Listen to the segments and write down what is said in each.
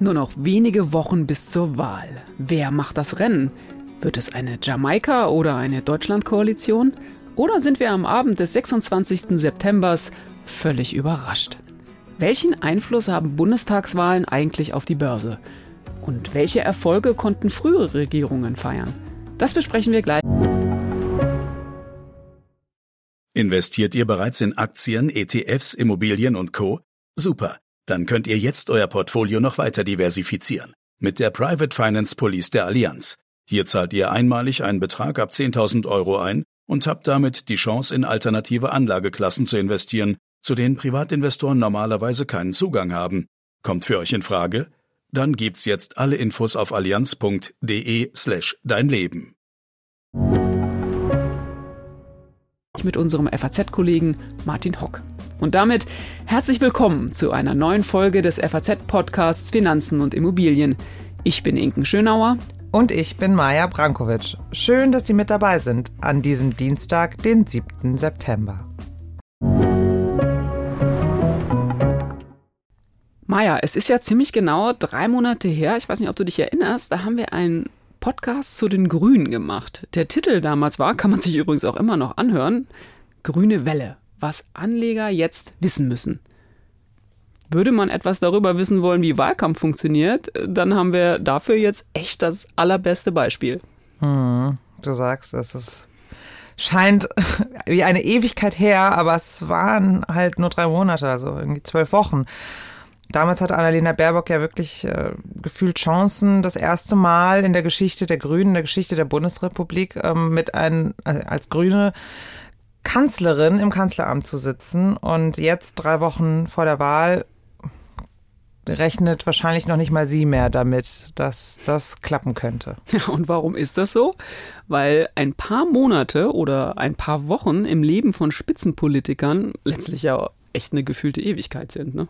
Nur noch wenige Wochen bis zur Wahl. Wer macht das Rennen? Wird es eine Jamaika- oder eine Deutschlandkoalition? Oder sind wir am Abend des 26. September völlig überrascht? Welchen Einfluss haben Bundestagswahlen eigentlich auf die Börse? Und welche Erfolge konnten frühere Regierungen feiern? Das besprechen wir gleich. Investiert ihr bereits in Aktien, ETFs, Immobilien und Co? Super. Dann könnt ihr jetzt euer Portfolio noch weiter diversifizieren. Mit der Private Finance Police der Allianz. Hier zahlt ihr einmalig einen Betrag ab 10.000 Euro ein und habt damit die Chance, in alternative Anlageklassen zu investieren, zu denen Privatinvestoren normalerweise keinen Zugang haben. Kommt für euch in Frage? Dann gibt's jetzt alle Infos auf allianz.de slash dein Leben. Mit unserem FAZ-Kollegen Martin Hock. Und damit herzlich willkommen zu einer neuen Folge des FAZ-Podcasts Finanzen und Immobilien. Ich bin Inken Schönauer. Und ich bin Maja Brankovic. Schön, dass Sie mit dabei sind an diesem Dienstag, den 7. September. Maja, es ist ja ziemlich genau drei Monate her, ich weiß nicht, ob du dich erinnerst, da haben wir einen Podcast zu den Grünen gemacht. Der Titel damals war, kann man sich übrigens auch immer noch anhören, Grüne Welle was Anleger jetzt wissen müssen. Würde man etwas darüber wissen wollen, wie Wahlkampf funktioniert, dann haben wir dafür jetzt echt das allerbeste Beispiel. Hm, du sagst, es ist scheint wie eine Ewigkeit her, aber es waren halt nur drei Monate, also irgendwie zwölf Wochen. Damals hatte Annalena Baerbock ja wirklich äh, gefühlt Chancen, das erste Mal in der Geschichte der Grünen, in der Geschichte der Bundesrepublik ähm, mit einem, äh, als Grüne Kanzlerin im Kanzleramt zu sitzen und jetzt drei Wochen vor der Wahl rechnet wahrscheinlich noch nicht mal sie mehr damit, dass das klappen könnte. Ja, und warum ist das so? Weil ein paar Monate oder ein paar Wochen im Leben von Spitzenpolitikern letztlich ja echt eine gefühlte Ewigkeit sind. Ne?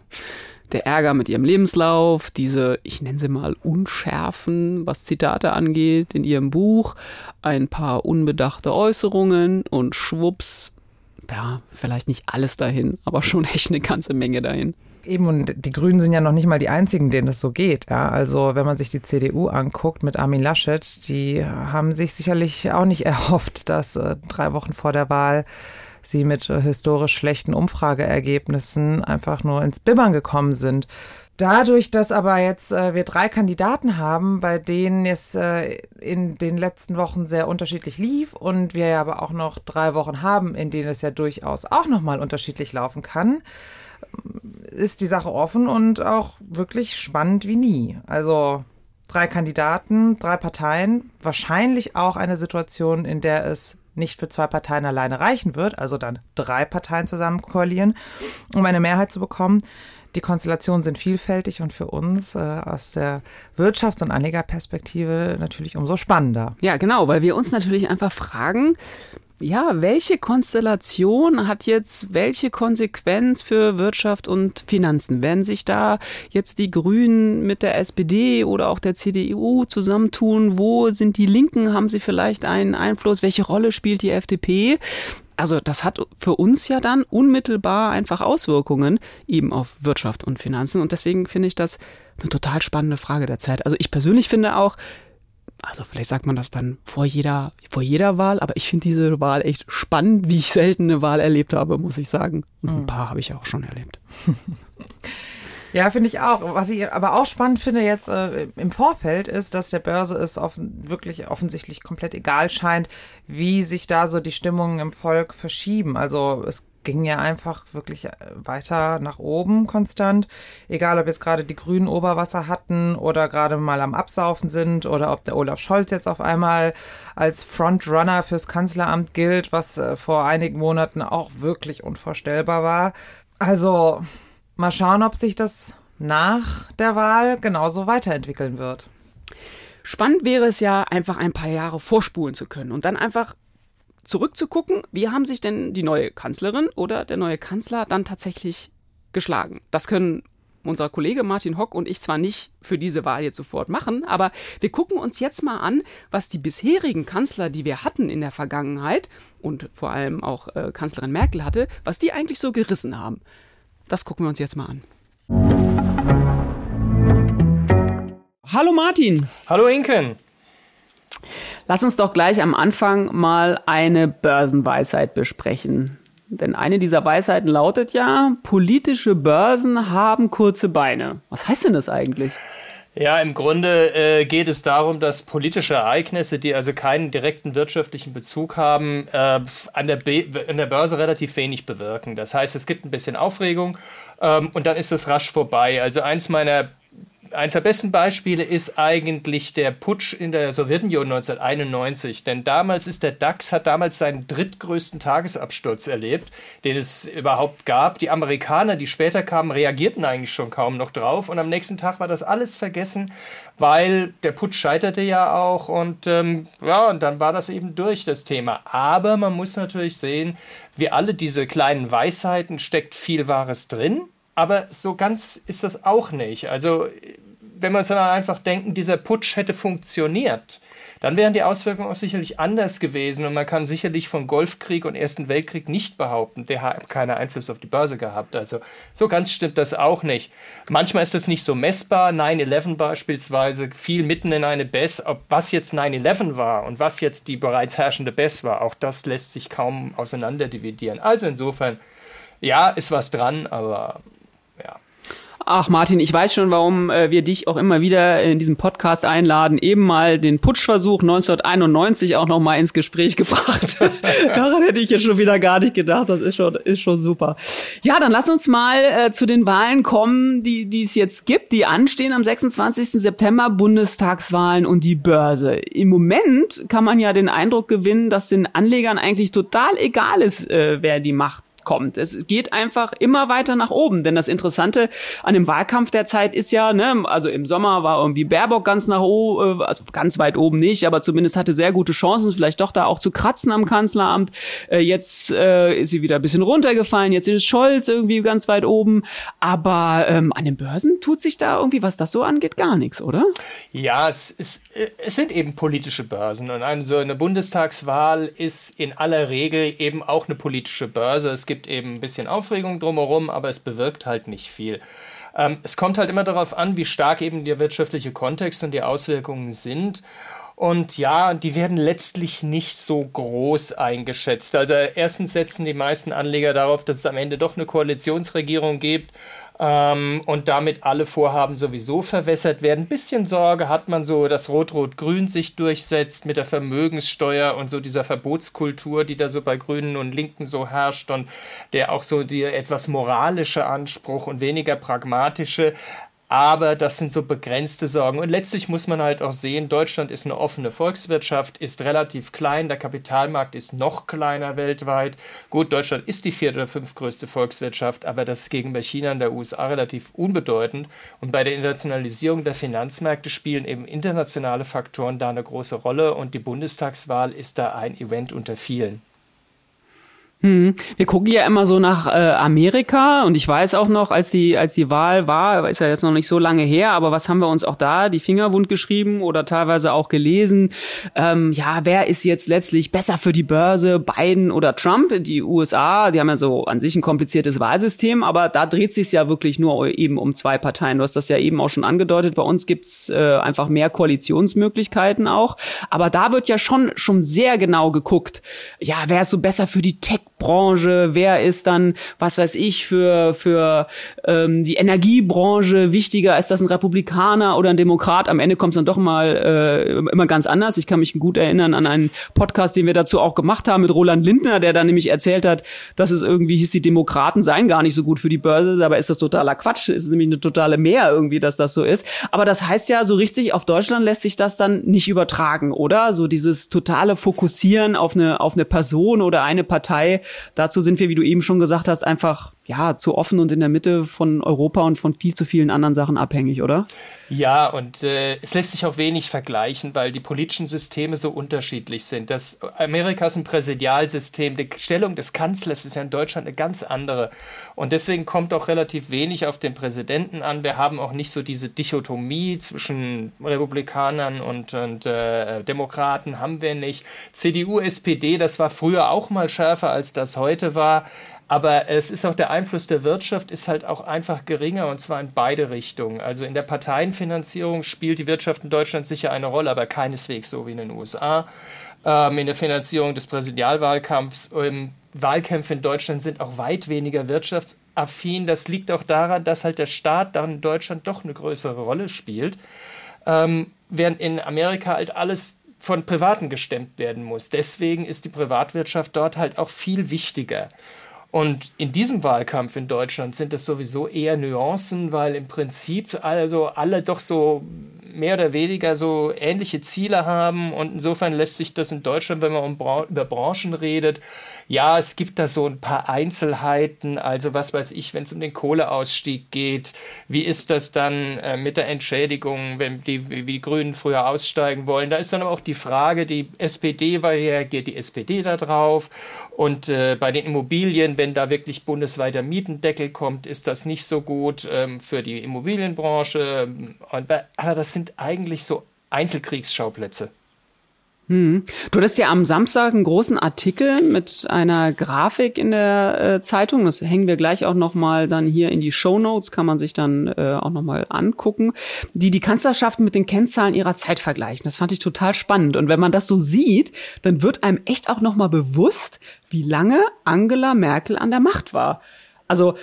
Der Ärger mit ihrem Lebenslauf, diese, ich nenne sie mal, Unschärfen, was Zitate angeht in ihrem Buch, ein paar unbedachte Äußerungen und schwupps, ja, vielleicht nicht alles dahin, aber schon echt eine ganze Menge dahin. Eben, und die Grünen sind ja noch nicht mal die einzigen, denen das so geht. Ja? Also, wenn man sich die CDU anguckt mit Armin Laschet, die haben sich sicherlich auch nicht erhofft, dass äh, drei Wochen vor der Wahl sie mit äh, historisch schlechten Umfrageergebnissen einfach nur ins Bibbern gekommen sind. Dadurch, dass aber jetzt äh, wir drei Kandidaten haben, bei denen es äh, in den letzten Wochen sehr unterschiedlich lief und wir ja aber auch noch drei Wochen haben, in denen es ja durchaus auch nochmal unterschiedlich laufen kann, ist die Sache offen und auch wirklich spannend wie nie. Also drei Kandidaten, drei Parteien, wahrscheinlich auch eine Situation, in der es nicht für zwei Parteien alleine reichen wird, also dann drei Parteien zusammen koalieren, um eine Mehrheit zu bekommen. Die Konstellationen sind vielfältig und für uns äh, aus der Wirtschafts- und Anlegerperspektive natürlich umso spannender. Ja, genau, weil wir uns natürlich einfach fragen, ja, welche Konstellation hat jetzt welche Konsequenz für Wirtschaft und Finanzen? Werden sich da jetzt die Grünen mit der SPD oder auch der CDU zusammentun? Wo sind die Linken? Haben sie vielleicht einen Einfluss? Welche Rolle spielt die FDP? Also das hat für uns ja dann unmittelbar einfach Auswirkungen eben auf Wirtschaft und Finanzen. Und deswegen finde ich das eine total spannende Frage der Zeit. Also ich persönlich finde auch, also vielleicht sagt man das dann vor jeder, vor jeder Wahl, aber ich finde diese Wahl echt spannend, wie ich selten eine Wahl erlebt habe, muss ich sagen. Und ein hm. paar habe ich auch schon erlebt. Ja, finde ich auch. Was ich aber auch spannend finde jetzt äh, im Vorfeld ist, dass der Börse es offen, wirklich offensichtlich komplett egal scheint, wie sich da so die Stimmungen im Volk verschieben. Also es ging ja einfach wirklich äh, weiter nach oben konstant. Egal, ob jetzt gerade die Grünen Oberwasser hatten oder gerade mal am Absaufen sind oder ob der Olaf Scholz jetzt auf einmal als Frontrunner fürs Kanzleramt gilt, was äh, vor einigen Monaten auch wirklich unvorstellbar war. Also Mal schauen, ob sich das nach der Wahl genauso weiterentwickeln wird. Spannend wäre es ja, einfach ein paar Jahre vorspulen zu können und dann einfach zurückzugucken, wie haben sich denn die neue Kanzlerin oder der neue Kanzler dann tatsächlich geschlagen. Das können unser Kollege Martin Hock und ich zwar nicht für diese Wahl jetzt sofort machen, aber wir gucken uns jetzt mal an, was die bisherigen Kanzler, die wir hatten in der Vergangenheit und vor allem auch äh, Kanzlerin Merkel hatte, was die eigentlich so gerissen haben. Das gucken wir uns jetzt mal an. Hallo Martin. Hallo Inken. Lass uns doch gleich am Anfang mal eine Börsenweisheit besprechen. Denn eine dieser Weisheiten lautet ja, politische Börsen haben kurze Beine. Was heißt denn das eigentlich? Ja, im Grunde äh, geht es darum, dass politische Ereignisse, die also keinen direkten wirtschaftlichen Bezug haben, äh, an, der an der Börse relativ wenig bewirken. Das heißt, es gibt ein bisschen Aufregung ähm, und dann ist es rasch vorbei. Also eins meiner eines der besten Beispiele ist eigentlich der Putsch in der Sowjetunion 1991. Denn damals ist der DAX, hat damals seinen drittgrößten Tagesabsturz erlebt, den es überhaupt gab. Die Amerikaner, die später kamen, reagierten eigentlich schon kaum noch drauf. Und am nächsten Tag war das alles vergessen, weil der Putsch scheiterte ja auch. Und ähm, ja, und dann war das eben durch, das Thema. Aber man muss natürlich sehen, wie alle diese kleinen Weisheiten steckt viel Wahres drin. Aber so ganz ist das auch nicht. Also wenn wir uns einfach denken, dieser Putsch hätte funktioniert, dann wären die Auswirkungen auch sicherlich anders gewesen. Und man kann sicherlich von Golfkrieg und Ersten Weltkrieg nicht behaupten, der hat keinen Einfluss auf die Börse gehabt. Also so ganz stimmt das auch nicht. Manchmal ist das nicht so messbar. 9-11 beispielsweise fiel mitten in eine BES. Ob was jetzt 9-11 war und was jetzt die bereits herrschende BES war, auch das lässt sich kaum auseinanderdividieren. Also insofern, ja, ist was dran, aber Ach Martin, ich weiß schon, warum äh, wir dich auch immer wieder in diesem Podcast einladen. Eben mal den Putschversuch 1991 auch noch mal ins Gespräch gebracht. Daran hätte ich jetzt schon wieder gar nicht gedacht. Das ist schon, ist schon super. Ja, dann lass uns mal äh, zu den Wahlen kommen, die, die es jetzt gibt, die anstehen am 26. September, Bundestagswahlen und die Börse. Im Moment kann man ja den Eindruck gewinnen, dass den Anlegern eigentlich total egal ist, äh, wer die Macht kommt. Es geht einfach immer weiter nach oben. Denn das Interessante an dem Wahlkampf der Zeit ist ja, ne, also im Sommer war irgendwie Baerbock ganz nach oben, äh, also ganz weit oben nicht, aber zumindest hatte sehr gute Chancen, vielleicht doch da auch zu kratzen am Kanzleramt. Äh, jetzt äh, ist sie wieder ein bisschen runtergefallen, jetzt ist Scholz irgendwie ganz weit oben. Aber ähm, an den Börsen tut sich da irgendwie, was das so angeht, gar nichts, oder? Ja, es, ist, äh, es sind eben politische Börsen. Und eine, so eine Bundestagswahl ist in aller Regel eben auch eine politische Börse. Es gibt eben ein bisschen Aufregung drumherum, aber es bewirkt halt nicht viel. Ähm, es kommt halt immer darauf an, wie stark eben der wirtschaftliche Kontext und die Auswirkungen sind. Und ja, die werden letztlich nicht so groß eingeschätzt. Also erstens setzen die meisten Anleger darauf, dass es am Ende doch eine Koalitionsregierung gibt ähm, und damit alle Vorhaben sowieso verwässert werden. Ein bisschen Sorge hat man so, dass Rot-Rot-Grün sich durchsetzt mit der Vermögenssteuer und so dieser Verbotskultur, die da so bei Grünen und Linken so herrscht und der auch so die etwas moralische Anspruch und weniger pragmatische aber das sind so begrenzte Sorgen. Und letztlich muss man halt auch sehen, Deutschland ist eine offene Volkswirtschaft, ist relativ klein, der Kapitalmarkt ist noch kleiner weltweit. Gut, Deutschland ist die vierte oder fünftgrößte Volkswirtschaft, aber das ist gegenüber China und der USA relativ unbedeutend. Und bei der Internationalisierung der Finanzmärkte spielen eben internationale Faktoren da eine große Rolle und die Bundestagswahl ist da ein Event unter vielen. Hm. Wir gucken ja immer so nach äh, Amerika und ich weiß auch noch, als die als die Wahl war, ist ja jetzt noch nicht so lange her, aber was haben wir uns auch da die Finger wund geschrieben oder teilweise auch gelesen? Ähm, ja, wer ist jetzt letztlich besser für die Börse, Biden oder Trump? Die USA, die haben ja so an sich ein kompliziertes Wahlsystem, aber da dreht sich ja wirklich nur eben um zwei Parteien. Du hast das ja eben auch schon angedeutet. Bei uns gibt's äh, einfach mehr Koalitionsmöglichkeiten auch, aber da wird ja schon schon sehr genau geguckt. Ja, wer ist so besser für die Tech Branche, wer ist dann, was weiß ich, für, für ähm, die Energiebranche wichtiger, ist das ein Republikaner oder ein Demokrat? Am Ende kommt es dann doch mal äh, immer ganz anders. Ich kann mich gut erinnern an einen Podcast, den wir dazu auch gemacht haben mit Roland Lindner, der dann nämlich erzählt hat, dass es irgendwie hieß, die Demokraten seien gar nicht so gut für die Börse, aber ist das totaler Quatsch, ist nämlich eine totale Mehr irgendwie, dass das so ist. Aber das heißt ja, so richtig auf Deutschland lässt sich das dann nicht übertragen, oder? So dieses totale Fokussieren auf eine, auf eine Person oder eine Partei, Dazu sind wir, wie du eben schon gesagt hast, einfach ja zu offen und in der Mitte von Europa und von viel zu vielen anderen Sachen abhängig, oder? Ja, und äh, es lässt sich auch wenig vergleichen, weil die politischen Systeme so unterschiedlich sind. Das Amerika ist ein Präsidialsystem. Die Stellung des Kanzlers ist ja in Deutschland eine ganz andere. Und deswegen kommt auch relativ wenig auf den Präsidenten an. Wir haben auch nicht so diese Dichotomie zwischen Republikanern und, und äh, Demokraten, haben wir nicht. CDU, SPD, das war früher auch mal schärfer, als das heute war. Aber es ist auch der Einfluss der Wirtschaft ist halt auch einfach geringer und zwar in beide Richtungen. Also in der Parteienfinanzierung spielt die Wirtschaft in Deutschland sicher eine Rolle, aber keineswegs so wie in den USA. Ähm, in der Finanzierung des Präsidialwahlkampfs, ähm, Wahlkämpfe in Deutschland sind auch weit weniger wirtschaftsaffin. Das liegt auch daran, dass halt der Staat dann in Deutschland doch eine größere Rolle spielt. Ähm, während in Amerika halt alles von Privaten gestemmt werden muss. Deswegen ist die Privatwirtschaft dort halt auch viel wichtiger. Und in diesem Wahlkampf in Deutschland sind es sowieso eher Nuancen, weil im Prinzip also alle doch so mehr oder weniger so ähnliche Ziele haben. Und insofern lässt sich das in Deutschland, wenn man um Bra über Branchen redet, ja, es gibt da so ein paar Einzelheiten, also was weiß ich, wenn es um den Kohleausstieg geht, wie ist das dann äh, mit der Entschädigung, wenn die, wie die Grünen früher aussteigen wollen. Da ist dann aber auch die Frage, die SPD, weil reagiert die SPD da drauf? Und äh, bei den Immobilien, wenn da wirklich bundesweiter Mietendeckel kommt, ist das nicht so gut ähm, für die Immobilienbranche. Und, aber das sind eigentlich so Einzelkriegsschauplätze. Hm. Du hattest ja am Samstag einen großen Artikel mit einer Grafik in der äh, Zeitung. Das hängen wir gleich auch noch mal dann hier in die Show Notes. Kann man sich dann äh, auch noch mal angucken, die die Kanzlerschaften mit den Kennzahlen ihrer Zeit vergleichen. Das fand ich total spannend. Und wenn man das so sieht, dann wird einem echt auch noch mal bewusst, wie lange Angela Merkel an der Macht war. Also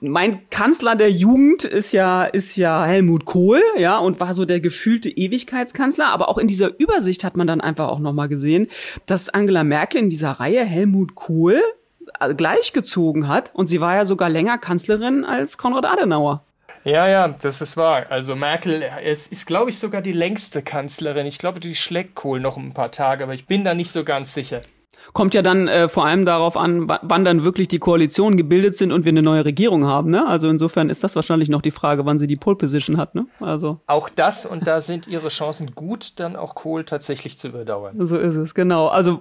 mein Kanzler der Jugend ist ja ist ja Helmut Kohl, ja, und war so der gefühlte Ewigkeitskanzler, aber auch in dieser Übersicht hat man dann einfach auch noch mal gesehen, dass Angela Merkel in dieser Reihe Helmut Kohl äh, gleichgezogen hat und sie war ja sogar länger Kanzlerin als Konrad Adenauer. Ja, ja, das ist wahr. Also Merkel ist, ist glaube ich, sogar die längste Kanzlerin. Ich glaube, die schlägt Kohl noch ein paar Tage, aber ich bin da nicht so ganz sicher. Kommt ja dann äh, vor allem darauf an, wann dann wirklich die Koalitionen gebildet sind und wir eine neue Regierung haben. Ne? Also insofern ist das wahrscheinlich noch die Frage, wann sie die Pole Position hat. Ne? Also auch das und da sind ihre Chancen gut, dann auch Kohl tatsächlich zu überdauern. So ist es genau. Also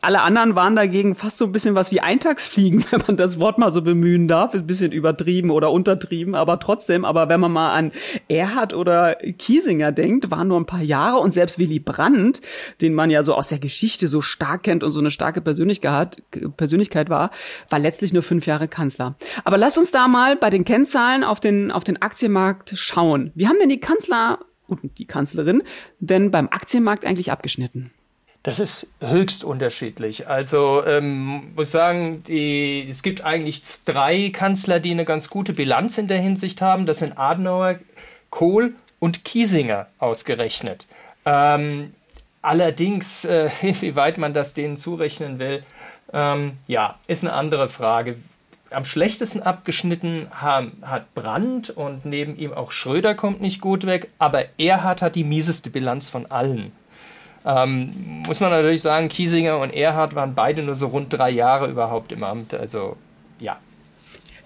alle anderen waren dagegen fast so ein bisschen was wie Eintagsfliegen, wenn man das Wort mal so bemühen darf. Ein bisschen übertrieben oder untertrieben, aber trotzdem. Aber wenn man mal an Erhard oder Kiesinger denkt, waren nur ein paar Jahre und selbst Willy Brandt, den man ja so aus der Geschichte so stark kennt und so eine starke Persönlichkeit, Persönlichkeit war, war letztlich nur fünf Jahre Kanzler. Aber lass uns da mal bei den Kennzahlen auf den, auf den Aktienmarkt schauen. Wie haben denn die Kanzler und die Kanzlerin denn beim Aktienmarkt eigentlich abgeschnitten? Das ist höchst unterschiedlich. Also ähm, muss sagen, die, es gibt eigentlich drei Kanzler, die eine ganz gute Bilanz in der Hinsicht haben. Das sind Adenauer, Kohl und Kiesinger ausgerechnet. Ähm, Allerdings, äh, inwieweit man das denen zurechnen will, ähm, ja, ist eine andere Frage. Am schlechtesten abgeschnitten haben, hat Brandt und neben ihm auch Schröder kommt nicht gut weg, aber Erhard hat die mieseste Bilanz von allen. Ähm, muss man natürlich sagen, Kiesinger und Erhard waren beide nur so rund drei Jahre überhaupt im Amt. Also ja,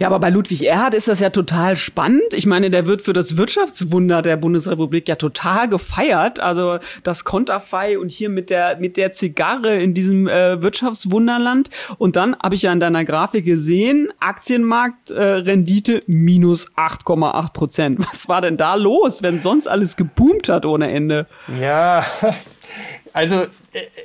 ja, aber bei Ludwig Erhard ist das ja total spannend. Ich meine, der wird für das Wirtschaftswunder der Bundesrepublik ja total gefeiert. Also das Konterfei und hier mit der mit der Zigarre in diesem äh, Wirtschaftswunderland. Und dann habe ich ja in deiner Grafik gesehen, Aktienmarktrendite äh, minus 8,8 Prozent. Was war denn da los, wenn sonst alles geboomt hat ohne Ende? Ja, also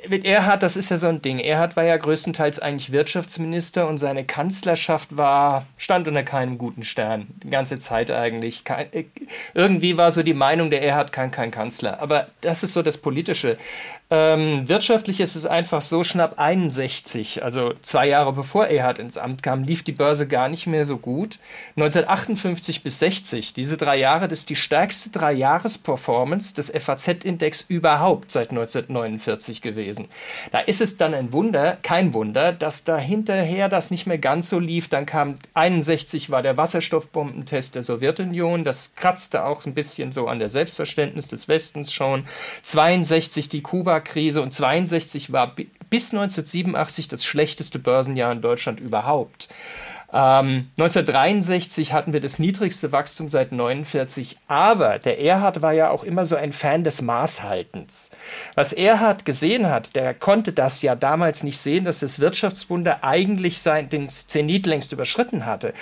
mit Erhard, das ist ja so ein Ding. Erhard war ja größtenteils eigentlich Wirtschaftsminister und seine Kanzlerschaft war, stand unter keinem guten Stern. Die ganze Zeit eigentlich. Kein, äh, irgendwie war so die Meinung, der Erhard kann kein Kanzler. Aber das ist so das Politische. Ähm, wirtschaftlich ist es einfach so, schnapp 61, also zwei Jahre bevor Erhard ins Amt kam, lief die Börse gar nicht mehr so gut. 1958 bis 60, diese drei Jahre, das ist die stärkste Drei-Jahres-Performance des FAZ-Index überhaupt seit 1949 gewesen. Da ist es dann ein Wunder, kein Wunder, dass da hinterher das nicht mehr ganz so lief. Dann kam 61 war der Wasserstoffbombentest der Sowjetunion, das kratzte auch ein bisschen so an der Selbstverständnis des Westens schon. 62 die Kuba Kuba-Krise und 62 war bis 1987 das schlechteste Börsenjahr in Deutschland überhaupt. Ähm, 1963 hatten wir das niedrigste Wachstum seit 49, aber der Erhard war ja auch immer so ein Fan des Maßhaltens. Was Erhard gesehen hat, der konnte das ja damals nicht sehen, dass das Wirtschaftswunder eigentlich sein, den Zenit längst überschritten hatte.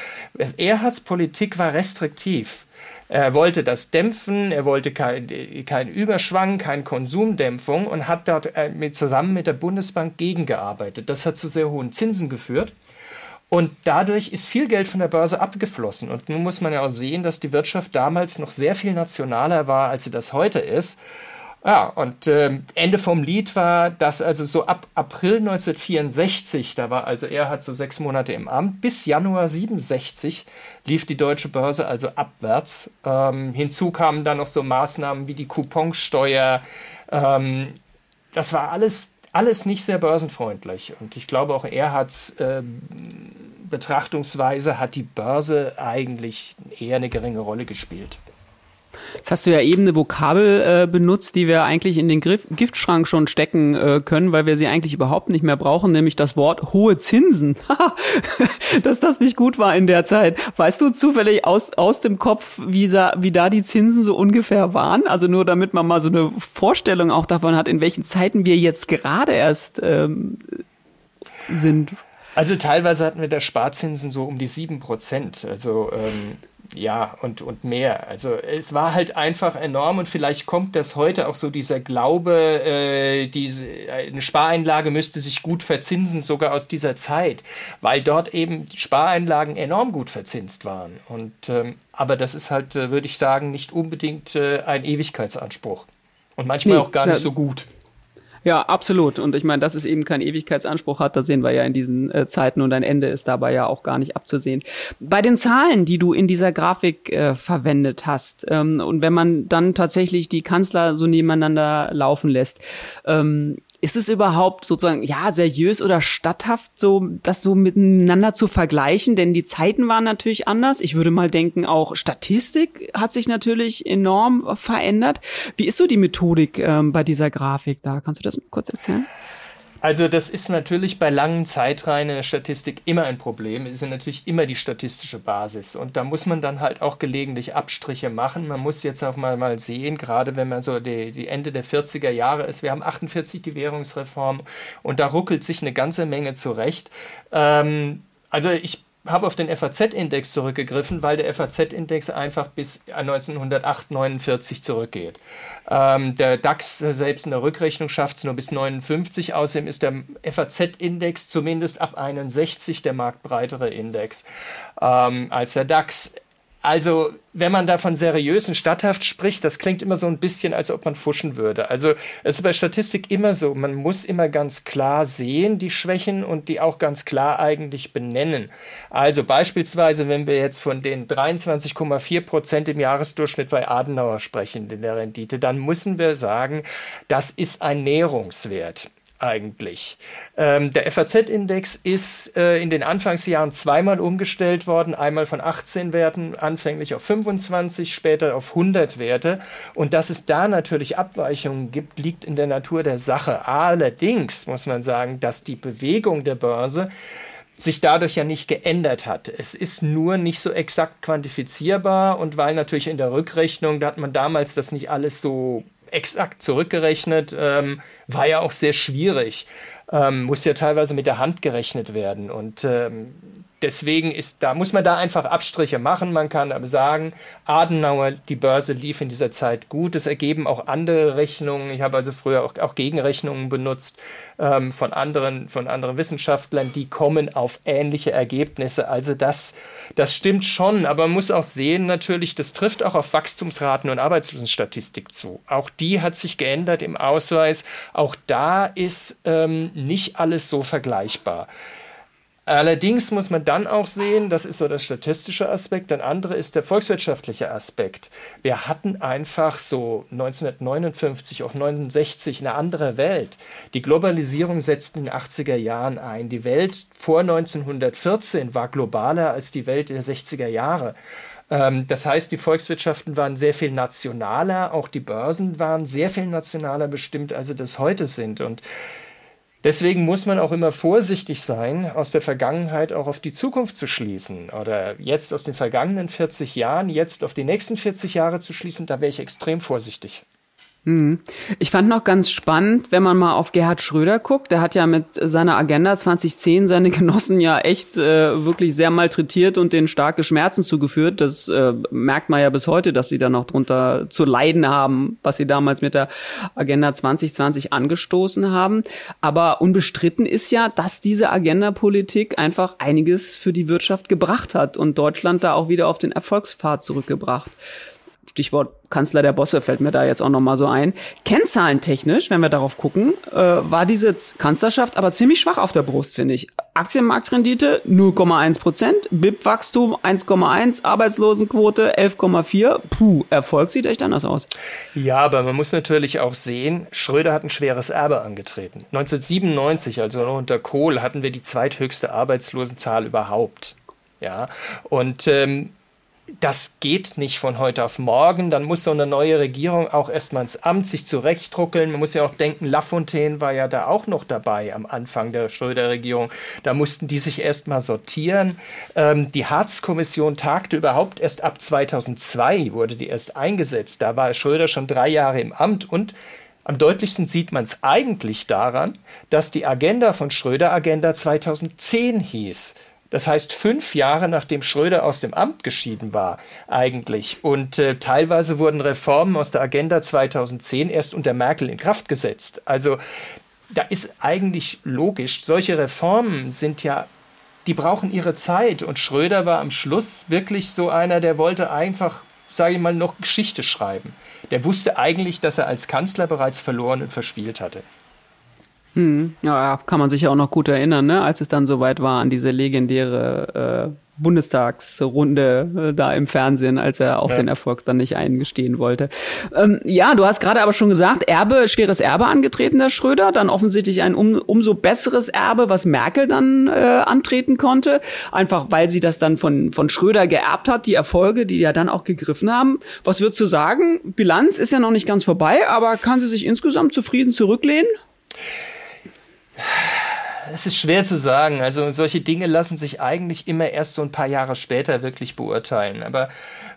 Erhards Politik war restriktiv. Er wollte das dämpfen, er wollte keinen kein Überschwang, keine Konsumdämpfung und hat dort äh, mit, zusammen mit der Bundesbank gegengearbeitet. Das hat zu sehr hohen Zinsen geführt. Und dadurch ist viel Geld von der Börse abgeflossen. Und nun muss man ja auch sehen, dass die Wirtschaft damals noch sehr viel nationaler war, als sie das heute ist. Ja, und äh, Ende vom Lied war, dass also so ab April 1964, da war also er hat so sechs Monate im Amt, bis Januar 67 lief die deutsche Börse also abwärts. Ähm, hinzu kamen dann noch so Maßnahmen wie die Couponsteuer. Ähm, das war alles, alles nicht sehr börsenfreundlich. Und ich glaube auch er hat äh, Betrachtungsweise hat die Börse eigentlich eher eine geringe Rolle gespielt. Jetzt hast du ja eben eine Vokabel äh, benutzt, die wir eigentlich in den Griff, Giftschrank schon stecken äh, können, weil wir sie eigentlich überhaupt nicht mehr brauchen, nämlich das Wort hohe Zinsen. Dass das nicht gut war in der Zeit. Weißt du zufällig aus, aus dem Kopf, wie da, wie da die Zinsen so ungefähr waren? Also nur damit man mal so eine Vorstellung auch davon hat, in welchen Zeiten wir jetzt gerade erst ähm, sind. Also teilweise hatten wir da Sparzinsen so um die sieben Prozent. Also ähm, ja, und, und mehr. Also es war halt einfach enorm und vielleicht kommt das heute auch so dieser Glaube, äh, diese, eine Spareinlage müsste sich gut verzinsen, sogar aus dieser Zeit, weil dort eben die Spareinlagen enorm gut verzinst waren. Und ähm, aber das ist halt, äh, würde ich sagen, nicht unbedingt äh, ein Ewigkeitsanspruch. Und manchmal nee, auch gar nicht so gut. Ja, absolut. Und ich meine, dass es eben keinen Ewigkeitsanspruch hat, das sehen wir ja in diesen äh, Zeiten und ein Ende ist dabei ja auch gar nicht abzusehen. Bei den Zahlen, die du in dieser Grafik äh, verwendet hast, ähm, und wenn man dann tatsächlich die Kanzler so nebeneinander laufen lässt, ähm, ist es überhaupt sozusagen, ja, seriös oder statthaft, so, das so miteinander zu vergleichen? Denn die Zeiten waren natürlich anders. Ich würde mal denken, auch Statistik hat sich natürlich enorm verändert. Wie ist so die Methodik ähm, bei dieser Grafik da? Kannst du das kurz erzählen? Also das ist natürlich bei langen Zeitreihen in der Statistik immer ein Problem. Es ist natürlich immer die statistische Basis. Und da muss man dann halt auch gelegentlich Abstriche machen. Man muss jetzt auch mal, mal sehen, gerade wenn man so die, die Ende der 40er Jahre ist, wir haben 48 die Währungsreform und da ruckelt sich eine ganze Menge zurecht. Ähm, also ich habe auf den FAZ-Index zurückgegriffen, weil der FAZ-Index einfach bis 1908, 49 zurückgeht. Ähm, der DAX selbst in der Rückrechnung schafft es nur bis 59. Außerdem ist der FAZ-Index zumindest ab 61 der marktbreitere Index ähm, als der DAX. Also, wenn man da von seriösen Statthaft spricht, das klingt immer so ein bisschen, als ob man fuschen würde. Also, es ist bei Statistik immer so, man muss immer ganz klar sehen, die Schwächen und die auch ganz klar eigentlich benennen. Also, beispielsweise, wenn wir jetzt von den 23,4 Prozent im Jahresdurchschnitt bei Adenauer sprechen in der Rendite, dann müssen wir sagen, das ist ein Näherungswert eigentlich. Ähm, der FAZ-Index ist äh, in den Anfangsjahren zweimal umgestellt worden, einmal von 18 Werten anfänglich auf 25, später auf 100 Werte. Und dass es da natürlich Abweichungen gibt, liegt in der Natur der Sache. Allerdings muss man sagen, dass die Bewegung der Börse sich dadurch ja nicht geändert hat. Es ist nur nicht so exakt quantifizierbar und weil natürlich in der Rückrechnung, da hat man damals das nicht alles so exakt zurückgerechnet, ähm, war ja auch sehr schwierig. Ähm, muss ja teilweise mit der Hand gerechnet werden. Und ähm, deswegen ist, da muss man da einfach Abstriche machen. Man kann aber sagen, Adenauer, die Börse lief in dieser Zeit gut. Es ergeben auch andere Rechnungen. Ich habe also früher auch, auch Gegenrechnungen benutzt ähm, von anderen, von anderen Wissenschaftlern, die kommen auf ähnliche Ergebnisse. Also das, das stimmt schon, aber man muss auch sehen, natürlich, das trifft auch auf Wachstumsraten und Arbeitslosenstatistik zu. Auch die hat sich geändert im Ausweis. Auch da ist ähm, nicht alles so vergleichbar. Allerdings muss man dann auch sehen, das ist so der statistische Aspekt, ein anderer ist der volkswirtschaftliche Aspekt. Wir hatten einfach so 1959, auch 69 eine andere Welt. Die Globalisierung setzte in den 80er Jahren ein. Die Welt vor 1914 war globaler als die Welt der 60er Jahre. Ähm, das heißt, die Volkswirtschaften waren sehr viel nationaler, auch die Börsen waren sehr viel nationaler bestimmt, als sie das heute sind. Und Deswegen muss man auch immer vorsichtig sein, aus der Vergangenheit auch auf die Zukunft zu schließen oder jetzt aus den vergangenen 40 Jahren, jetzt auf die nächsten 40 Jahre zu schließen, da wäre ich extrem vorsichtig. Mhm. Ich fand noch ganz spannend, wenn man mal auf Gerhard Schröder guckt. Der hat ja mit seiner Agenda 2010 seine Genossen ja echt äh, wirklich sehr malträtiert und denen starke Schmerzen zugeführt. Das äh, merkt man ja bis heute, dass sie da noch drunter zu leiden haben, was sie damals mit der Agenda 2020 angestoßen haben. Aber unbestritten ist ja, dass diese Agenda-Politik einfach einiges für die Wirtschaft gebracht hat und Deutschland da auch wieder auf den Erfolgspfad zurückgebracht. Stichwort Kanzler der Bosse fällt mir da jetzt auch noch mal so ein. Kennzahlentechnisch, wenn wir darauf gucken, äh, war diese Kanzlerschaft aber ziemlich schwach auf der Brust, finde ich. Aktienmarktrendite 0,1 Prozent, BIP-Wachstum 1,1, Arbeitslosenquote 11,4. Puh, Erfolg sieht echt anders aus. Ja, aber man muss natürlich auch sehen, Schröder hat ein schweres Erbe angetreten. 1997, also noch unter Kohl, hatten wir die zweithöchste Arbeitslosenzahl überhaupt. Ja, und ähm, das geht nicht von heute auf morgen. Dann muss so eine neue Regierung auch erstmal ins Amt sich zurechtruckeln. Man muss ja auch denken, Lafontaine war ja da auch noch dabei am Anfang der Schröder-Regierung. Da mussten die sich erstmal sortieren. Ähm, die Harz-Kommission tagte überhaupt erst ab 2002, wurde die erst eingesetzt. Da war Schröder schon drei Jahre im Amt und am deutlichsten sieht man es eigentlich daran, dass die Agenda von Schröder Agenda 2010 hieß. Das heißt, fünf Jahre nachdem Schröder aus dem Amt geschieden war, eigentlich. Und äh, teilweise wurden Reformen aus der Agenda 2010 erst unter Merkel in Kraft gesetzt. Also da ist eigentlich logisch, solche Reformen sind ja, die brauchen ihre Zeit. Und Schröder war am Schluss wirklich so einer, der wollte einfach, sage ich mal, noch Geschichte schreiben. Der wusste eigentlich, dass er als Kanzler bereits verloren und verspielt hatte. Hm, ja, kann man sich ja auch noch gut erinnern, ne? als es dann soweit war an diese legendäre äh, Bundestagsrunde äh, da im Fernsehen, als er auch ja. den Erfolg dann nicht eingestehen wollte. Ähm, ja, du hast gerade aber schon gesagt, Erbe, schweres Erbe angetreten, der Schröder, dann offensichtlich ein um, umso besseres Erbe, was Merkel dann äh, antreten konnte, einfach weil sie das dann von, von Schröder geerbt hat, die Erfolge, die ja dann auch gegriffen haben. Was würdest du sagen? Bilanz ist ja noch nicht ganz vorbei, aber kann sie sich insgesamt zufrieden zurücklehnen? Es ist schwer zu sagen. Also solche Dinge lassen sich eigentlich immer erst so ein paar Jahre später wirklich beurteilen. Aber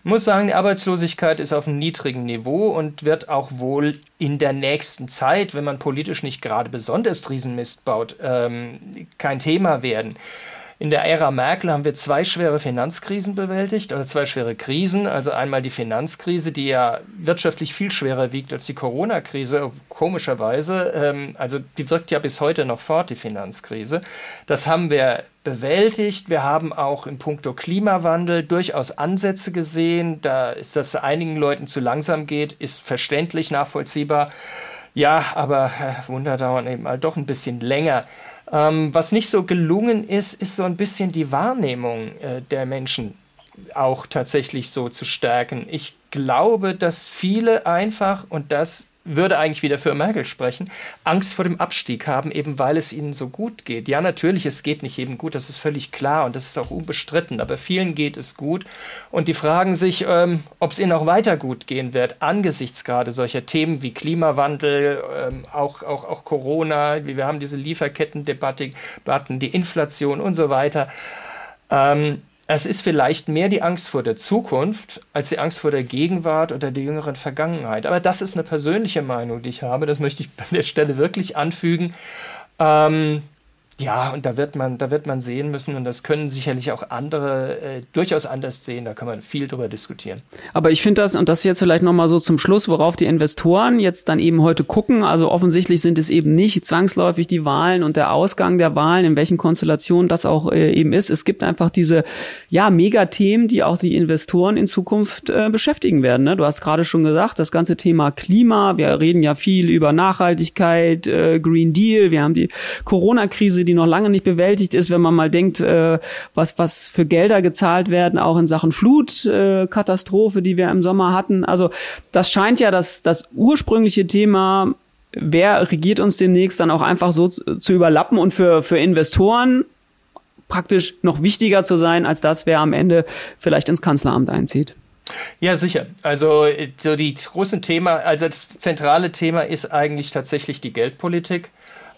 muss sagen, die Arbeitslosigkeit ist auf einem niedrigen Niveau und wird auch wohl in der nächsten Zeit, wenn man politisch nicht gerade besonders Riesenmist baut, ähm, kein Thema werden. In der Ära Merkel haben wir zwei schwere Finanzkrisen bewältigt, oder zwei schwere Krisen. Also einmal die Finanzkrise, die ja wirtschaftlich viel schwerer wiegt als die Corona-Krise, komischerweise. Ähm, also die wirkt ja bis heute noch fort, die Finanzkrise. Das haben wir bewältigt. Wir haben auch in puncto Klimawandel durchaus Ansätze gesehen. Da ist das einigen Leuten zu langsam geht, ist verständlich, nachvollziehbar. Ja, aber äh, Wunder dauern eben halt doch ein bisschen länger. Ähm, was nicht so gelungen ist, ist so ein bisschen die Wahrnehmung äh, der Menschen auch tatsächlich so zu stärken. Ich glaube, dass viele einfach, und das würde eigentlich wieder für Merkel sprechen, Angst vor dem Abstieg haben, eben weil es ihnen so gut geht. Ja, natürlich, es geht nicht jedem gut, das ist völlig klar und das ist auch unbestritten, aber vielen geht es gut und die fragen sich, ähm, ob es ihnen auch weiter gut gehen wird, angesichts gerade solcher Themen wie Klimawandel, ähm, auch, auch, auch Corona, wie wir haben diese Lieferkettendebatten, die Inflation und so weiter. Ähm, es ist vielleicht mehr die Angst vor der Zukunft als die Angst vor der Gegenwart oder der jüngeren Vergangenheit. Aber das ist eine persönliche Meinung, die ich habe. Das möchte ich an der Stelle wirklich anfügen. Ähm, ja, und da wird man, da wird man sehen müssen, und das können sicherlich auch andere äh, durchaus anders sehen, da kann man viel drüber diskutieren. Aber ich finde das, und das jetzt vielleicht nochmal so zum Schluss, worauf die Investoren jetzt dann eben heute gucken, also offensichtlich sind es eben nicht zwangsläufig die Wahlen und der Ausgang der Wahlen, in welchen Konstellationen das auch äh, eben ist. Es gibt einfach diese, ja, Megathemen, die auch die Investoren in Zukunft äh, beschäftigen werden. Ne? Du hast gerade schon gesagt, das ganze Thema Klima, wir reden ja viel über Nachhaltigkeit, äh, Green Deal, wir haben die Corona-Krise, die noch lange nicht bewältigt ist, wenn man mal denkt, äh, was, was für Gelder gezahlt werden, auch in Sachen Flutkatastrophe, äh, die wir im Sommer hatten. Also das scheint ja das, das ursprüngliche Thema wer regiert uns demnächst dann auch einfach so zu, zu überlappen und für, für Investoren praktisch noch wichtiger zu sein, als das, wer am Ende vielleicht ins Kanzleramt einzieht. Ja, sicher. Also so die großen Thema, also das zentrale Thema ist eigentlich tatsächlich die Geldpolitik.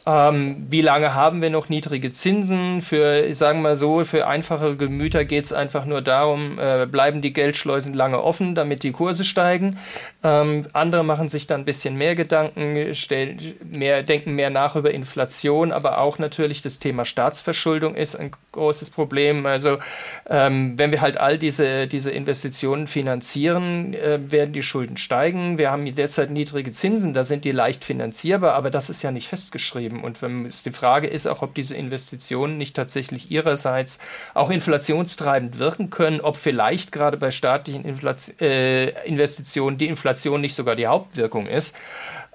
Ähm, wie lange haben wir noch niedrige Zinsen? Für, sagen wir mal so, für einfache Gemüter geht es einfach nur darum, äh, bleiben die Geldschleusen lange offen, damit die Kurse steigen. Ähm, andere machen sich dann ein bisschen mehr Gedanken, stellen mehr, denken mehr nach über Inflation, aber auch natürlich das Thema Staatsverschuldung ist ein großes Problem. Also ähm, wenn wir halt all diese, diese Investitionen finanzieren, äh, werden die Schulden steigen. Wir haben derzeit niedrige Zinsen, da sind die leicht finanzierbar, aber das ist ja nicht festgeschrieben geben. Und wenn es die Frage ist auch, ob diese Investitionen nicht tatsächlich ihrerseits auch inflationstreibend wirken können, ob vielleicht gerade bei staatlichen Inflation, äh, Investitionen die Inflation nicht sogar die Hauptwirkung ist.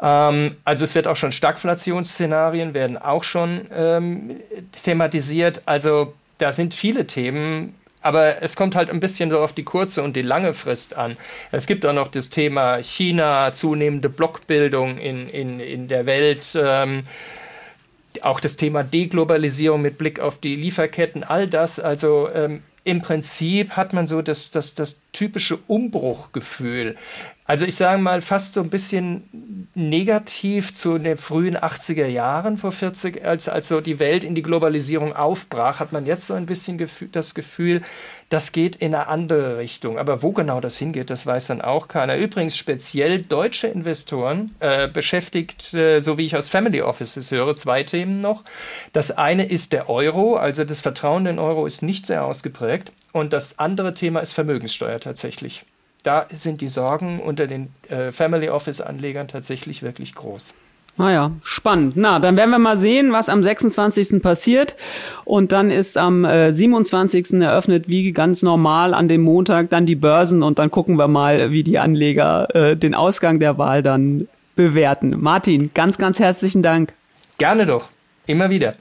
Ähm, also es wird auch schon Stagflationsszenarien werden auch schon ähm, thematisiert. Also da sind viele Themen, aber es kommt halt ein bisschen so auf die kurze und die lange Frist an. Es gibt auch noch das Thema China, zunehmende Blockbildung in, in, in der Welt. Ähm, auch das Thema Deglobalisierung mit Blick auf die Lieferketten, all das, also ähm, im Prinzip hat man so das, das, das typische Umbruchgefühl. Also ich sage mal fast so ein bisschen negativ zu den frühen 80er Jahren vor 40, als, als so die Welt in die Globalisierung aufbrach, hat man jetzt so ein bisschen das Gefühl, das geht in eine andere Richtung. Aber wo genau das hingeht, das weiß dann auch keiner. Übrigens speziell deutsche Investoren äh, beschäftigt, äh, so wie ich aus Family Offices höre, zwei Themen noch. Das eine ist der Euro, also das Vertrauen in den Euro ist nicht sehr ausgeprägt. Und das andere Thema ist Vermögenssteuer tatsächlich da sind die Sorgen unter den äh, Family Office-Anlegern tatsächlich wirklich groß. Naja, ah spannend. Na, dann werden wir mal sehen, was am 26. passiert. Und dann ist am äh, 27. eröffnet, wie ganz normal, an dem Montag dann die Börsen. Und dann gucken wir mal, wie die Anleger äh, den Ausgang der Wahl dann bewerten. Martin, ganz, ganz herzlichen Dank. Gerne doch. Immer wieder.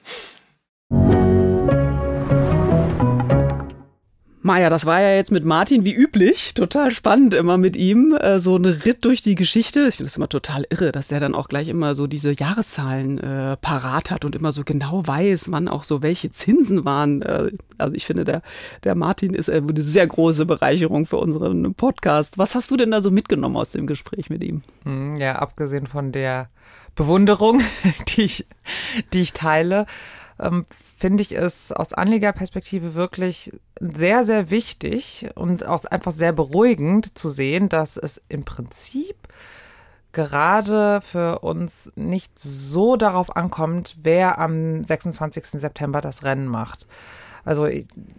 Maja, das war ja jetzt mit Martin wie üblich. Total spannend immer mit ihm. Äh, so ein Ritt durch die Geschichte. Ich finde das immer total irre, dass der dann auch gleich immer so diese Jahreszahlen äh, parat hat und immer so genau weiß, wann auch so welche Zinsen waren. Äh, also ich finde, der, der Martin ist äh, eine sehr große Bereicherung für unseren Podcast. Was hast du denn da so mitgenommen aus dem Gespräch mit ihm? Hm, ja, abgesehen von der Bewunderung, die ich, die ich teile, ähm, finde ich es aus Anlegerperspektive wirklich sehr, sehr wichtig und auch einfach sehr beruhigend zu sehen, dass es im Prinzip gerade für uns nicht so darauf ankommt, wer am 26. September das Rennen macht. Also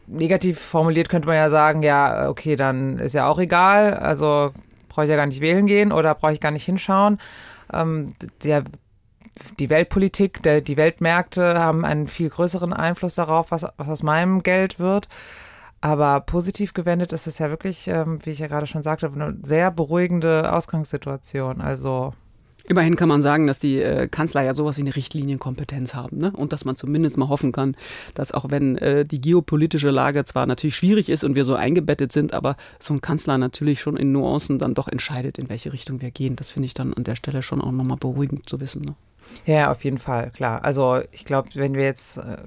negativ formuliert könnte man ja sagen, ja, okay, dann ist ja auch egal, also brauche ich ja gar nicht wählen gehen oder brauche ich gar nicht hinschauen. Ähm, der die Weltpolitik, der, die Weltmärkte haben einen viel größeren Einfluss darauf, was, was aus meinem Geld wird. Aber positiv gewendet ist es ja wirklich, ähm, wie ich ja gerade schon sagte, eine sehr beruhigende Ausgangssituation. Also Immerhin kann man sagen, dass die äh, Kanzler ja sowas wie eine Richtlinienkompetenz haben, ne? Und dass man zumindest mal hoffen kann, dass auch wenn äh, die geopolitische Lage zwar natürlich schwierig ist und wir so eingebettet sind, aber so ein Kanzler natürlich schon in Nuancen dann doch entscheidet, in welche Richtung wir gehen. Das finde ich dann an der Stelle schon auch nochmal beruhigend zu wissen. Ne? Ja, auf jeden Fall, klar. Also ich glaube, wenn wir jetzt äh,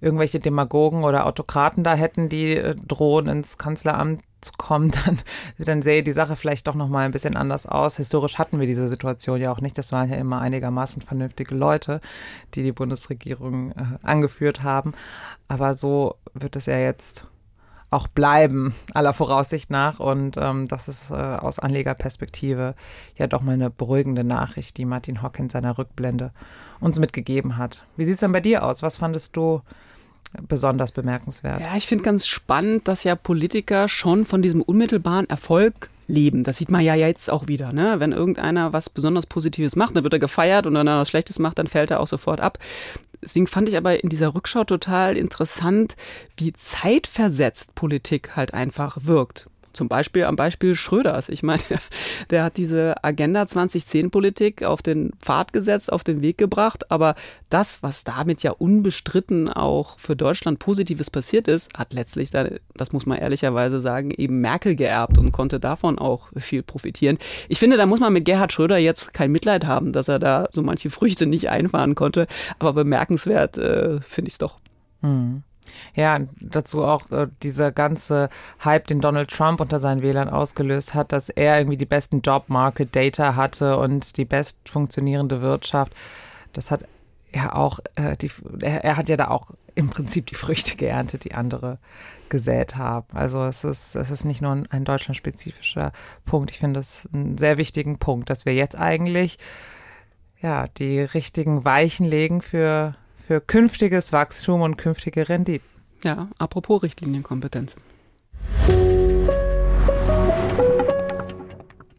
irgendwelche Demagogen oder Autokraten da hätten, die äh, drohen ins Kanzleramt zu kommen, dann, dann sähe die Sache vielleicht doch nochmal ein bisschen anders aus. Historisch hatten wir diese Situation ja auch nicht. Das waren ja immer einigermaßen vernünftige Leute, die die Bundesregierung äh, angeführt haben. Aber so wird es ja jetzt auch bleiben, aller Voraussicht nach. Und ähm, das ist äh, aus Anlegerperspektive ja doch mal eine beruhigende Nachricht, die Martin Hock in seiner Rückblende uns mitgegeben hat. Wie sieht es denn bei dir aus? Was fandest du besonders bemerkenswert? Ja, ich finde ganz spannend, dass ja Politiker schon von diesem unmittelbaren Erfolg leben. Das sieht man ja jetzt auch wieder. Ne? Wenn irgendeiner was besonders Positives macht, dann wird er gefeiert und wenn er was Schlechtes macht, dann fällt er auch sofort ab. Deswegen fand ich aber in dieser Rückschau total interessant, wie zeitversetzt Politik halt einfach wirkt. Zum Beispiel am Beispiel Schröders. Ich meine, der hat diese Agenda 2010-Politik auf den Pfad gesetzt, auf den Weg gebracht. Aber das, was damit ja unbestritten auch für Deutschland Positives passiert ist, hat letztlich, das muss man ehrlicherweise sagen, eben Merkel geerbt und konnte davon auch viel profitieren. Ich finde, da muss man mit Gerhard Schröder jetzt kein Mitleid haben, dass er da so manche Früchte nicht einfahren konnte. Aber bemerkenswert äh, finde ich es doch. Hm. Ja, dazu auch äh, dieser ganze Hype, den Donald Trump unter seinen Wählern ausgelöst hat, dass er irgendwie die besten Job Market Data hatte und die best funktionierende Wirtschaft. Das hat ja auch, äh, die, er, er hat ja da auch im Prinzip die Früchte geerntet, die andere gesät haben. Also es ist, es ist nicht nur ein, ein deutschlandspezifischer Punkt. Ich finde es einen sehr wichtigen Punkt, dass wir jetzt eigentlich ja die richtigen Weichen legen für, für künftiges Wachstum und künftige Renditen. Ja, apropos Richtlinienkompetenz.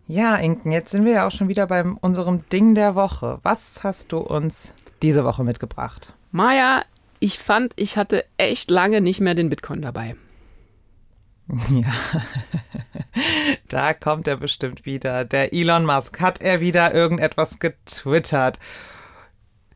Ja, Inken, jetzt sind wir ja auch schon wieder bei unserem Ding der Woche. Was hast du uns diese Woche mitgebracht? Maja, ich fand, ich hatte echt lange nicht mehr den Bitcoin dabei. Ja, da kommt er bestimmt wieder. Der Elon Musk, hat er wieder irgendetwas getwittert?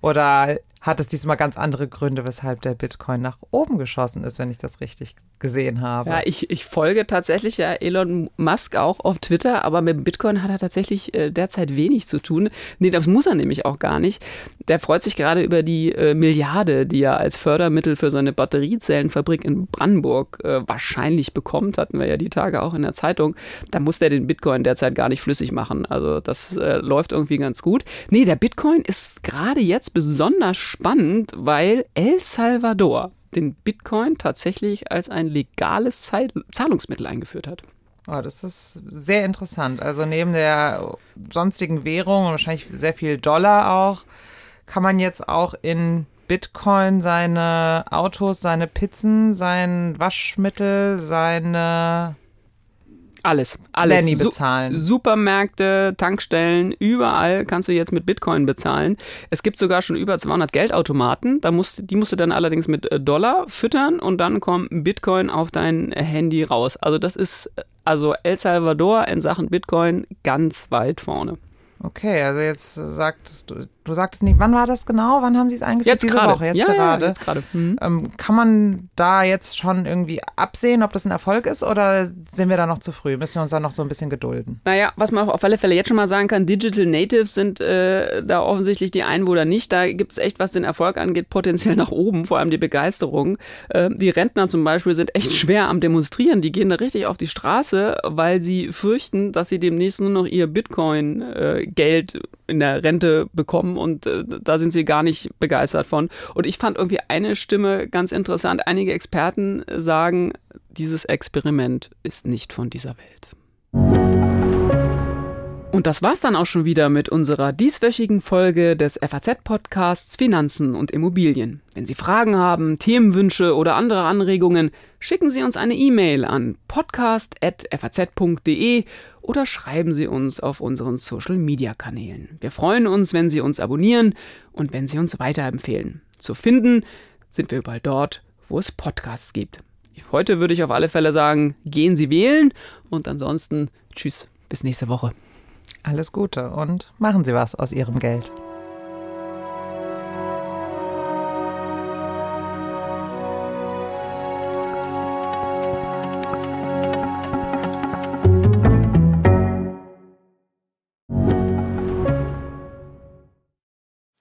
Oder hat es diesmal ganz andere Gründe, weshalb der Bitcoin nach oben geschossen ist, wenn ich das richtig gesehen habe. Ja, ich, ich folge tatsächlich ja Elon Musk auch auf Twitter, aber mit Bitcoin hat er tatsächlich äh, derzeit wenig zu tun. Nee, das muss er nämlich auch gar nicht. Der freut sich gerade über die äh, Milliarde, die er als Fördermittel für seine Batteriezellenfabrik in Brandenburg äh, wahrscheinlich bekommt. Hatten wir ja die Tage auch in der Zeitung. Da muss der den Bitcoin derzeit gar nicht flüssig machen. Also das äh, läuft irgendwie ganz gut. Nee, der Bitcoin ist gerade jetzt besonders spannend, weil El Salvador den Bitcoin tatsächlich als ein legales Zahlungsmittel eingeführt hat. Oh, das ist sehr interessant. Also neben der sonstigen Währung und wahrscheinlich sehr viel Dollar auch, kann man jetzt auch in Bitcoin seine Autos, seine Pizzen, sein Waschmittel, seine alles, alles. Lenny bezahlen. Su Supermärkte, Tankstellen, überall kannst du jetzt mit Bitcoin bezahlen. Es gibt sogar schon über 200 Geldautomaten. Da musst, die musst du dann allerdings mit äh, Dollar füttern und dann kommt Bitcoin auf dein Handy raus. Also das ist also El Salvador in Sachen Bitcoin ganz weit vorne. Okay, also jetzt sagtest du, du sagtest nicht, wann war das genau? Wann haben Sie es eingeführt? Jetzt Diese gerade. Woche, jetzt ja, gerade. Ja, jetzt gerade. Mhm. Ähm, kann man da jetzt schon irgendwie absehen, ob das ein Erfolg ist oder sind wir da noch zu früh? Müssen wir uns da noch so ein bisschen gedulden? Naja, was man auf alle Fälle jetzt schon mal sagen kann, Digital Natives sind äh, da offensichtlich die Einwohner nicht. Da gibt es echt, was den Erfolg angeht, potenziell nach oben, vor allem die Begeisterung. Äh, die Rentner zum Beispiel sind echt schwer am Demonstrieren. Die gehen da richtig auf die Straße, weil sie fürchten, dass sie demnächst nur noch ihr Bitcoin-Geld äh, in der Rente bekommen und äh, da sind sie gar nicht begeistert von. Und ich fand irgendwie eine Stimme ganz interessant. Einige Experten sagen, dieses Experiment ist nicht von dieser Welt. Und das war's dann auch schon wieder mit unserer dieswöchigen Folge des FAZ-Podcasts Finanzen und Immobilien. Wenn Sie Fragen haben, Themenwünsche oder andere Anregungen, schicken Sie uns eine E-Mail an podcast.faz.de oder schreiben Sie uns auf unseren Social-Media-Kanälen. Wir freuen uns, wenn Sie uns abonnieren und wenn Sie uns weiterempfehlen. Zu finden sind wir überall dort, wo es Podcasts gibt. Heute würde ich auf alle Fälle sagen, gehen Sie wählen und ansonsten tschüss, bis nächste Woche. Alles Gute und machen Sie was aus Ihrem Geld.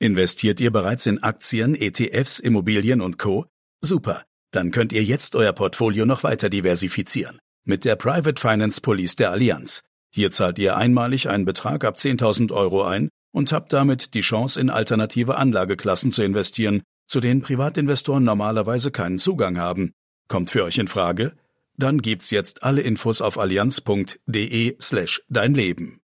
Investiert ihr bereits in Aktien, ETFs, Immobilien und Co? Super, dann könnt ihr jetzt euer Portfolio noch weiter diversifizieren mit der Private Finance Police der Allianz. Hier zahlt ihr einmalig einen Betrag ab 10.000 Euro ein und habt damit die Chance, in alternative Anlageklassen zu investieren, zu denen Privatinvestoren normalerweise keinen Zugang haben. Kommt für euch in Frage? Dann gibt's jetzt alle Infos auf allianz.de slash dein Leben.